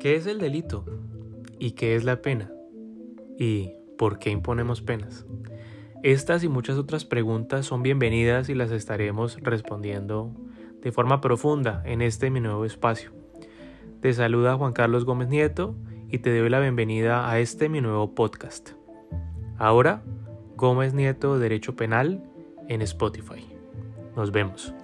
¿Qué es el delito? ¿Y qué es la pena? ¿Y por qué imponemos penas? Estas y muchas otras preguntas son bienvenidas y las estaremos respondiendo de forma profunda en este mi nuevo espacio. Te saluda Juan Carlos Gómez Nieto y te doy la bienvenida a este mi nuevo podcast. Ahora, Gómez Nieto Derecho Penal en Spotify. Nos vemos.